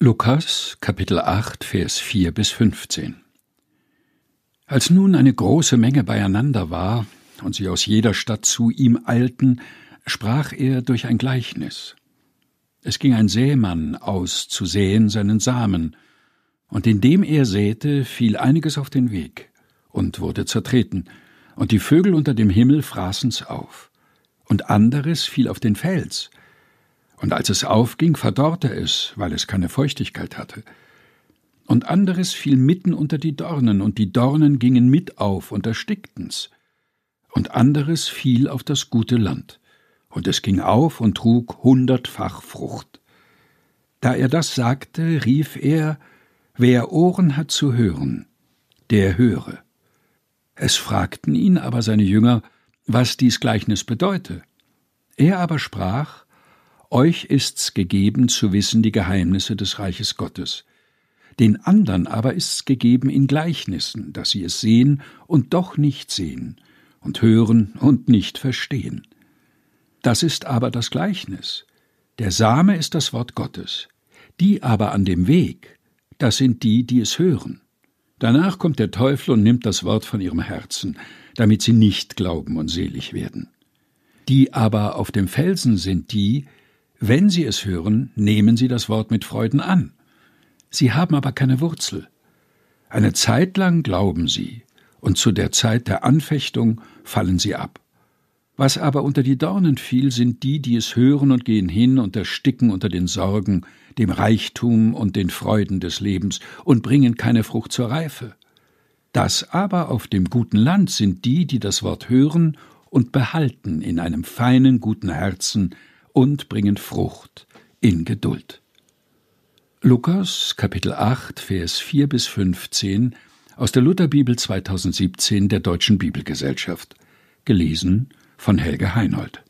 Lukas Kapitel 8 Vers 4 bis 15 Als nun eine große Menge beieinander war und sie aus jeder Stadt zu ihm eilten, sprach er durch ein Gleichnis. Es ging ein Sämann aus zu säen seinen Samen, und indem er säte, fiel einiges auf den Weg und wurde zertreten, und die Vögel unter dem Himmel fraßen's auf, und anderes fiel auf den Fels, und als es aufging, verdorrte es, weil es keine Feuchtigkeit hatte. Und anderes fiel mitten unter die Dornen, und die Dornen gingen mit auf und erstickten's. Und anderes fiel auf das gute Land, und es ging auf und trug hundertfach Frucht. Da er das sagte, rief er, Wer Ohren hat zu hören, der höre. Es fragten ihn aber seine Jünger, was dies Gleichnis bedeute. Er aber sprach, Euch ist's gegeben zu wissen die Geheimnisse des Reiches Gottes. Den andern aber ist's gegeben in Gleichnissen, dass sie es sehen und doch nicht sehen, und hören und nicht verstehen. Das ist aber das Gleichnis. Der Same ist das Wort Gottes. Die aber an dem Weg, das sind die, die es hören. Danach kommt der Teufel und nimmt das Wort von ihrem Herzen, damit sie nicht glauben und selig werden. Die aber auf dem Felsen sind die, wenn sie es hören, nehmen sie das Wort mit Freuden an. Sie haben aber keine Wurzel. Eine Zeit lang glauben sie, und zu der Zeit der Anfechtung fallen sie ab. Was aber unter die Dornen fiel, sind die, die es hören und gehen hin und ersticken unter den Sorgen, dem Reichtum und den Freuden des Lebens und bringen keine Frucht zur Reife. Das aber auf dem guten Land sind die, die das Wort hören und behalten in einem feinen, guten Herzen, und bringen Frucht in Geduld. Lukas Kapitel 8 Vers 4 bis 15 aus der Lutherbibel 2017 der Deutschen Bibelgesellschaft gelesen von Helge Heinold